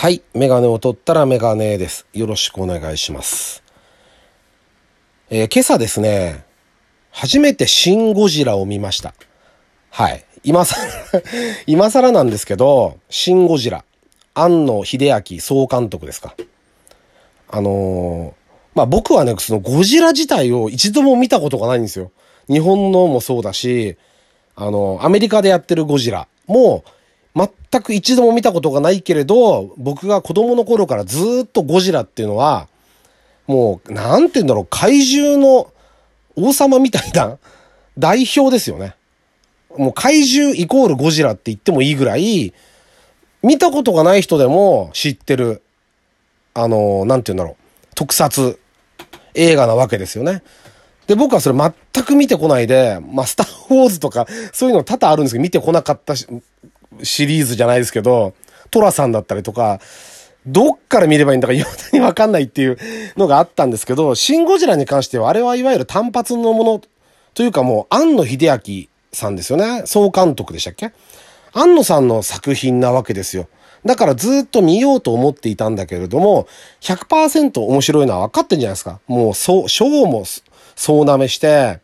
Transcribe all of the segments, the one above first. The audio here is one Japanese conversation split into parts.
はい。メガネを取ったらメガネです。よろしくお願いします。えー今朝ですね、初めてシン・ゴジラを見ました。はい。今さら、今更なんですけど、シン・ゴジラ。庵野秀明総監督ですか。あのーまあ、僕はね、そのゴジラ自体を一度も見たことがないんですよ。日本のもそうだし、あの、アメリカでやってるゴジラも、全く一度も見たことがないけれど、僕が子供の頃からずっとゴジラっていうのは、もう、なんて言うんだろう、怪獣の王様みたいな 代表ですよね。もう怪獣イコールゴジラって言ってもいいぐらい、見たことがない人でも知ってる、あの、なんて言うんだろう、特撮映画なわけですよね。で、僕はそれ全く見てこないで、まあ、スター・ウォーズとか、そういうの多々あるんですけど、見てこなかったしシリーズじゃないですけど、トラさんだったりとか、どっから見ればいいんだか未だにわかんないっていうのがあったんですけど、シン・ゴジラに関しては、あれはいわゆる単発のものというかもう、庵野秀明さんですよね。総監督でしたっけ？庵野さんの作品なわけですよ。だからずっと見ようと思っていたんだけれども、100%面白いのは分かってんじゃないですか。もう、そう、賞も総なめして、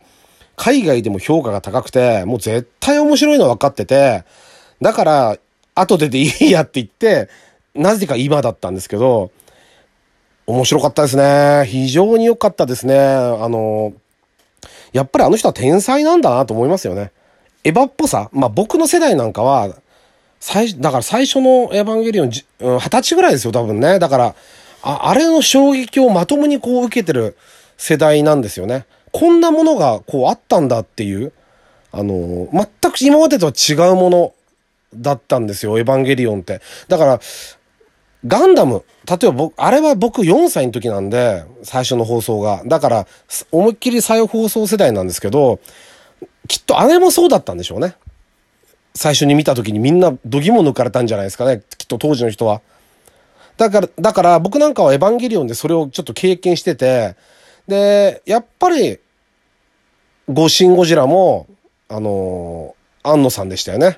海外でも評価が高くて、もう絶対面白いのは分かってて、だから、後ででいいやって言って、なぜか今だったんですけど、面白かったですね。非常に良かったですね。あの、やっぱりあの人は天才なんだなと思いますよね。エヴァっぽさ。まあ僕の世代なんかは、最、だから最初のエヴァンゲリオン、二十歳ぐらいですよ、多分ね。だから、ああれの衝撃をまともにこう受けてる世代なんですよね。こんなものがこうあったんだっていう、あの、全く今までとは違うものだったんですよ、エヴァンゲリオンって。だから、ガンダム、例えば僕、あれは僕4歳の時なんで、最初の放送が。だから、思いっきり再放送世代なんですけど、きっとあれもそうだったんでしょうね。最初に見た時にみんな度肝抜かれたんじゃないですかね。きっと当時の人は。だから、だから僕なんかはエヴァンゲリオンでそれをちょっと経験してて、で、やっぱり、ゴシン・ゴジラも、あのー、安野さんでしたよね。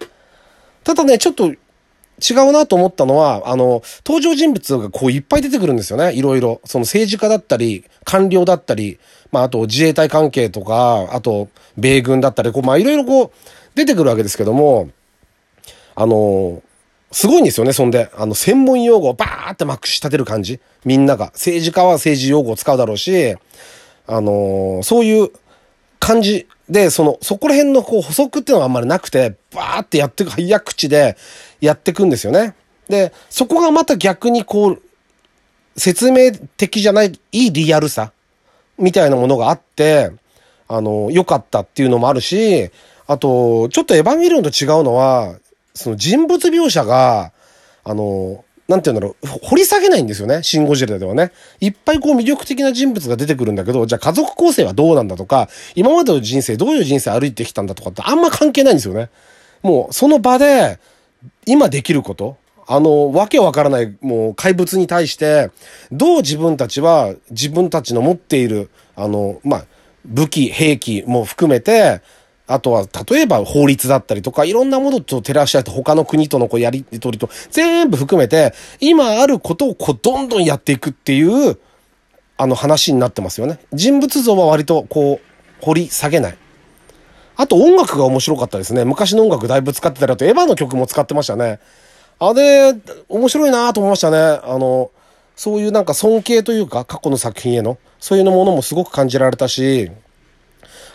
ただね、ちょっと違うなと思ったのは、あの、登場人物がこういっぱい出てくるんですよね。いろいろ。その政治家だったり、官僚だったり、まああと自衛隊関係とか、あと米軍だったり、こう、まあいろいろこう出てくるわけですけども、あの、すごいんですよね、そんで。あの、専門用語をバーってまくし立てる感じ。みんなが。政治家は政治用語を使うだろうし、あの、そういう感じで、その、そこら辺のこう補足っていうのがあんまりなくて、バーってやってく、早口でやっていくんですよね。で、そこがまた逆にこう、説明的じゃない、いいリアルさ、みたいなものがあって、あの、良かったっていうのもあるし、あと、ちょっとエヴァンゲリオンと違うのは、その人物描写が、あの、なんて言うんだろう、掘り下げないんですよね、シン・ゴジラではね。いっぱいこう魅力的な人物が出てくるんだけど、じゃあ家族構成はどうなんだとか、今までの人生、どういう人生歩いてきたんだとかってあんま関係ないんですよね。もう、その場で、今できること、あの、わけわからない、もう怪物に対して、どう自分たちは自分たちの持っている、あの、まあ、武器、兵器も含めて、あとは、例えば法律だったりとか、いろんなものと照らし合って他の国とのこうやりとりと、全部含めて、今あることをこう、どんどんやっていくっていう、あの話になってますよね。人物像は割とこう、掘り下げない。あと音楽が面白かったですね。昔の音楽だいぶ使ってたり、あとエヴァの曲も使ってましたね。あれ、面白いなと思いましたね。あの、そういうなんか尊敬というか、過去の作品への、そういうのものもすごく感じられたし、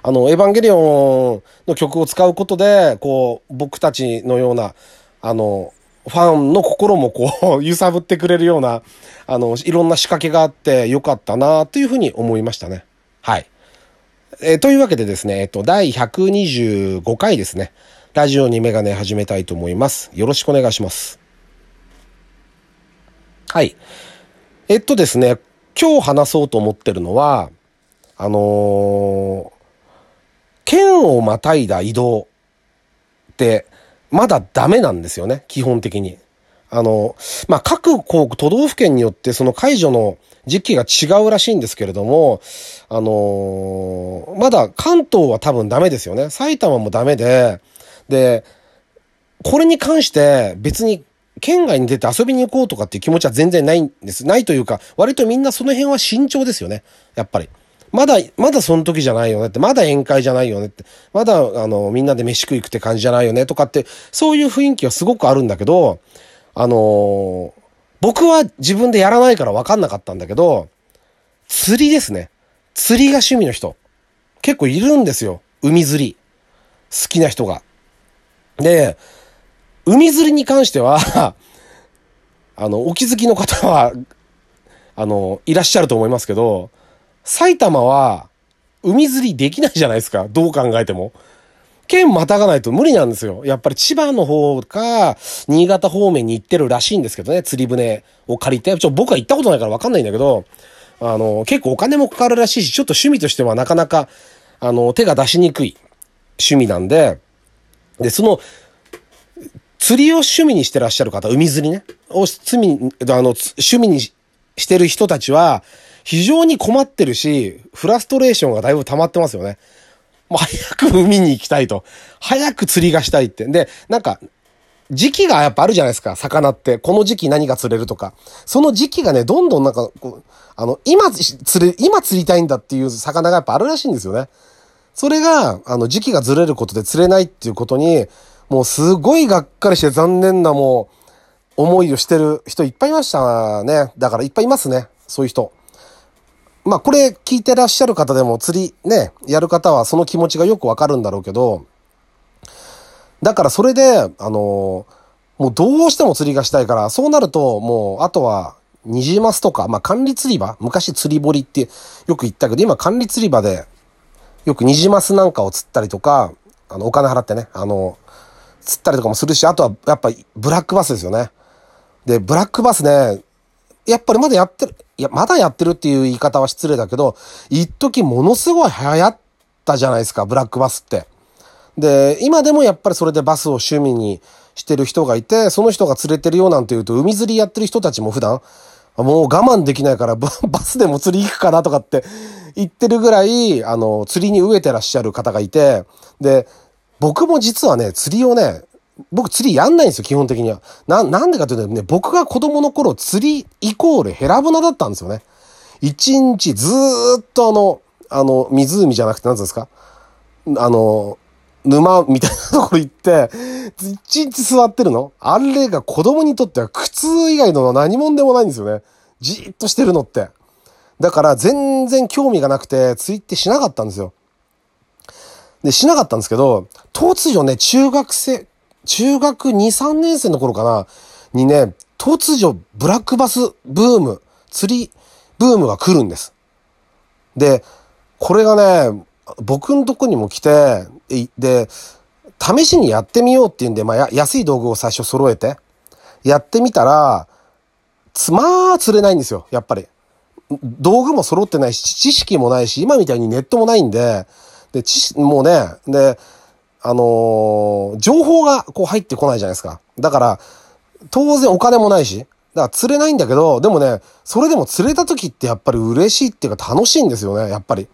あの、エヴァンゲリオンの曲を使うことで、こう、僕たちのような、あの、ファンの心もこう、揺さぶってくれるような、あの、いろんな仕掛けがあってよかったなというふうに思いましたね。はい。えーというわけでですね、えっと、第125回ですね。ラジオにメガネ始めたいと思います。よろしくお願いします。はい。えっとですね、今日話そうと思ってるのは、あのー県をまたいだ移動って、まだダメなんですよね、基本的に。あの、まあ、各こう都道府県によってその解除の時期が違うらしいんですけれども、あのーまだ関東は多分ダメですよね。埼玉もダメで、で、これに関して別に県外に出て遊びに行こうとかっていう気持ちは全然ないんです。ないというか、割とみんなその辺は慎重ですよね。やっぱり。まだ、まだその時じゃないよねって、まだ宴会じゃないよねって、まだ、あの、みんなで飯食い行くって感じじゃないよねとかって、そういう雰囲気はすごくあるんだけど、あの、僕は自分でやらないから分かんなかったんだけど、釣りですね。釣りが趣味の人。結構いるんですよ。海釣り。好きな人が。で、海釣りに関しては あの、お気づきの方は、あの、いらっしゃると思いますけど、埼玉は、海釣りできないじゃないですか。どう考えても。県またがないと無理なんですよ。やっぱり千葉の方か、新潟方面に行ってるらしいんですけどね、釣り船を借りて。ちょ、僕は行ったことないからわかんないんだけど、あの、結構お金もかかるらしいし、ちょっと趣味としてはなかなか、あの、手が出しにくい趣味なんで、で、その、釣りを趣味にしてらっしゃる方、海釣りね、を罪、あの、趣味にしてる人たちは、非常に困ってるし、フラストレーションがだいぶ溜まってますよね。もう早く海に行きたいと。早く釣りがしたいって。で、なんか、時期がやっぱあるじゃないですか、魚って。この時期何が釣れるとか。その時期がね、どんどんなんか、こう、あの、今釣れ、今釣りたいんだっていう魚がやっぱあるらしいんですよね。それが、あの、時期がずれることで釣れないっていうことに、もうすごいがっかりして残念なもう、思いをしてる人いっぱいいましたね。だからいっぱいいますね。そういう人。まあこれ聞いてらっしゃる方でも釣りね、やる方はその気持ちがよくわかるんだろうけど、だからそれで、あのもうどうしても釣りがしたいから、そうなるともうあとはニジマスとか、まあ管理釣り場、昔釣り堀ってよく言ったけど、今管理釣り場でよくニジマスなんかを釣ったりとか、あのお金払ってね、あの、釣ったりとかもするし、あとはやっぱブラックバスですよね。で、ブラックバスね、やっぱりまだやってる、いや、まだやってるっていう言い方は失礼だけど、一時ものすごい流行ったじゃないですか、ブラックバスって。で、今でもやっぱりそれでバスを趣味にしてる人がいて、その人が連れてるよなんて言うと、海釣りやってる人たちも普段、もう我慢できないから バスでも釣り行くかなとかって言ってるぐらい、あの、釣りに飢えてらっしゃる方がいて、で、僕も実はね、釣りをね、僕釣りやんないんですよ、基本的には。な、なんでかというとね、僕が子供の頃釣りイコールヘラブナだったんですよね。一日ずっとあの、あの、湖じゃなくて何ですか？あの、沼みたいなところ行って、一日座ってるの？あれが子供にとっては苦痛以外の何もんでもないんですよね。じっとしてるのって。だから全然興味がなくて、ツイってしなかったんですよ。で、しなかったんですけど、突如ね、中学生、中学2、3年生の頃かな、にね、突如ブラックバスブーム、釣りブームが来るんです。で、これがね、僕んとこにも来て、で、試しにやってみようっていうんで、まあ、安い道具を最初揃えて、やってみたら、つ、まあ、釣れないんですよ、やっぱり。道具も揃ってないし、知識もないし、今みたいにネットもないんで、で、知識もうね、で、あのー、情報がこう入ってこないじゃないですか。だから、当然お金もないし、だから釣れないんだけど、でもね、それでも釣れた時ってやっぱり嬉しいっていうか楽しいんですよね、やっぱり。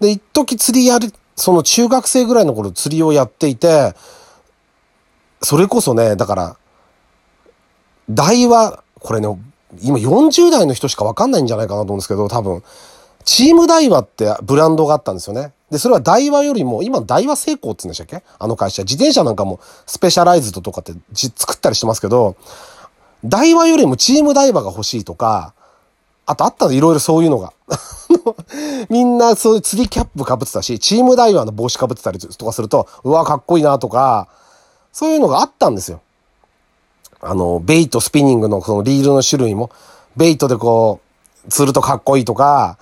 で、一時釣りやる、その中学生ぐらいの頃釣りをやっていて、それこそね、だから、台は、これね、今40代の人しかわかんないんじゃないかなと思うんですけど、多分、チームダイワってブランドがあったんですよね。で、それはダイワよりも、今ダイワ成功って言うんでしたっけ？あの会社。自転車なんかもスペシャライズドとかって作ったりしてますけど、ダイワよりもチームダイワが欲しいとか、あとあったのいろいろそういうのが。みんなそういう釣りキャップ被ってたし、チームダイワの帽子被ってたりとかすると、うわ、かっこいいなとか、そういうのがあったんですよ。あの、ベイト、スピニングのそのリールの種類も、ベイトでこう、釣るとかっこいいとか、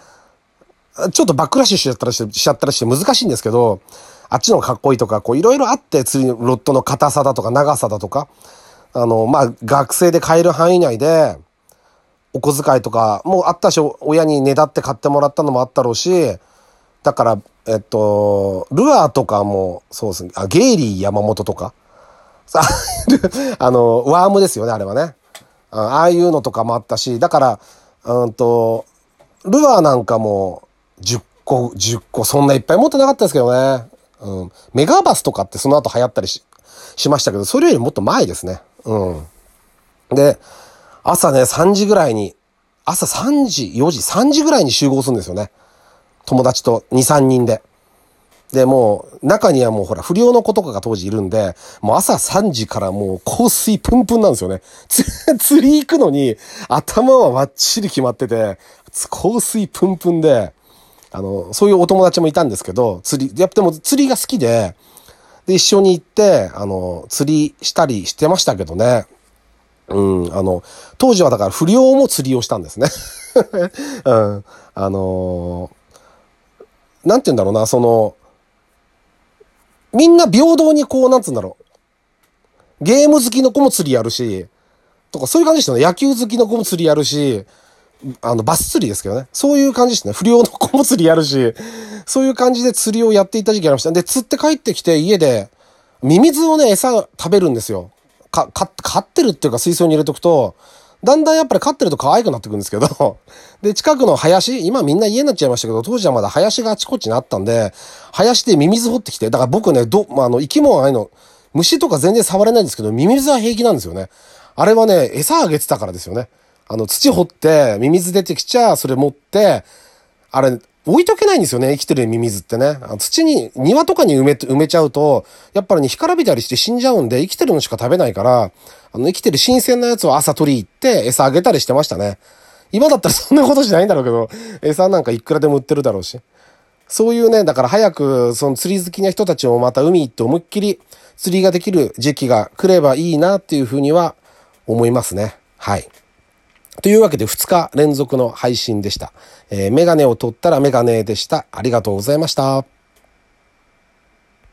ちょっとバックラッシュしちゃったりして、しちゃったりして難しいんですけど、あっちの方がかっこいいとか、こういろいろあって、釣りのロッドの硬さだとか長さだとか、あの、まあ、学生で買える範囲内で、お小遣いとかもあったし、親にねだって買ってもらったのもあったろうし、だから、えっと、ルアーとかも、そうですね、あ、ゲイリー山本とか、あの、ワームですよね、あれはね。ああいうのとかもあったし、だから、うんと、ルアーなんかも、10個、10個、そんないっぱい持ってなかったですけどね。うん。メガバスとかってその後流行ったりし、しましたけど、それよりもっと前ですね。うん。で、朝ね、3時ぐらいに、朝3時、4時、3時ぐらいに集合するんですよね。友達と2、3人で。で、もう、中にはもうほら、不良の子とかが当時いるんで、もう朝3時からもう香水プンプンなんですよね。釣り行くのに、頭はバッチリ決まってて、香水プンプンで、あの、そういうお友達もいたんですけど、釣り、やっても釣りが好きで、で、一緒に行って、あの、釣りしたりしてましたけどね。うん、あの、当時はだから不良も釣りをしたんですね。うん、あのー、なんて言うんだろうな、その、みんな平等にこう、なんつうんだろう。ゲーム好きの子も釣りやるし、とかそういう感じでしたね。野球好きの子も釣りやるし、あの、バス釣りですけどね。そういう感じですね。不良の子も釣りやるし、そういう感じで釣りをやっていた時期ありました。で、釣って帰ってきて家で、ミミズをね、餌食べるんですよ。か、か、飼ってるっていうか水槽に入れとくと、だんだんやっぱり飼ってると可愛くなってくるんですけど、で、近くの林、今みんな家になっちゃいましたけど、当時はまだ林があちこちにあったんで、林でミミズ掘ってきて、だから僕ね、ど、まあ、の、生き物ああいの、虫とか全然触れないんですけど、ミミズは平気なんですよね。あれはね、餌あげてたからですよね。あの、土掘って、ミミズ出てきちゃ、それ持って、あれ、置いとけないんですよね、生きてるミミズってね。土に、庭とかに埋め、埋めちゃうと、やっぱりね、干からびたりして死んじゃうんで、生きてるのしか食べないから、あの、生きてる新鮮なやつを朝取り行って餌あげたりしてましたね。今だったら そんなことしないんだろうけど、餌なんかいくらでも売ってるだろうし。そういうね、だから早く、その釣り好きな人たちもまた海行って思いっきり釣りができる時期が来ればいいなっていうふうには思いますね。はい。というわけで2日連続の配信でした。えー、メガネを取ったらメガネでした。ありがとうございました。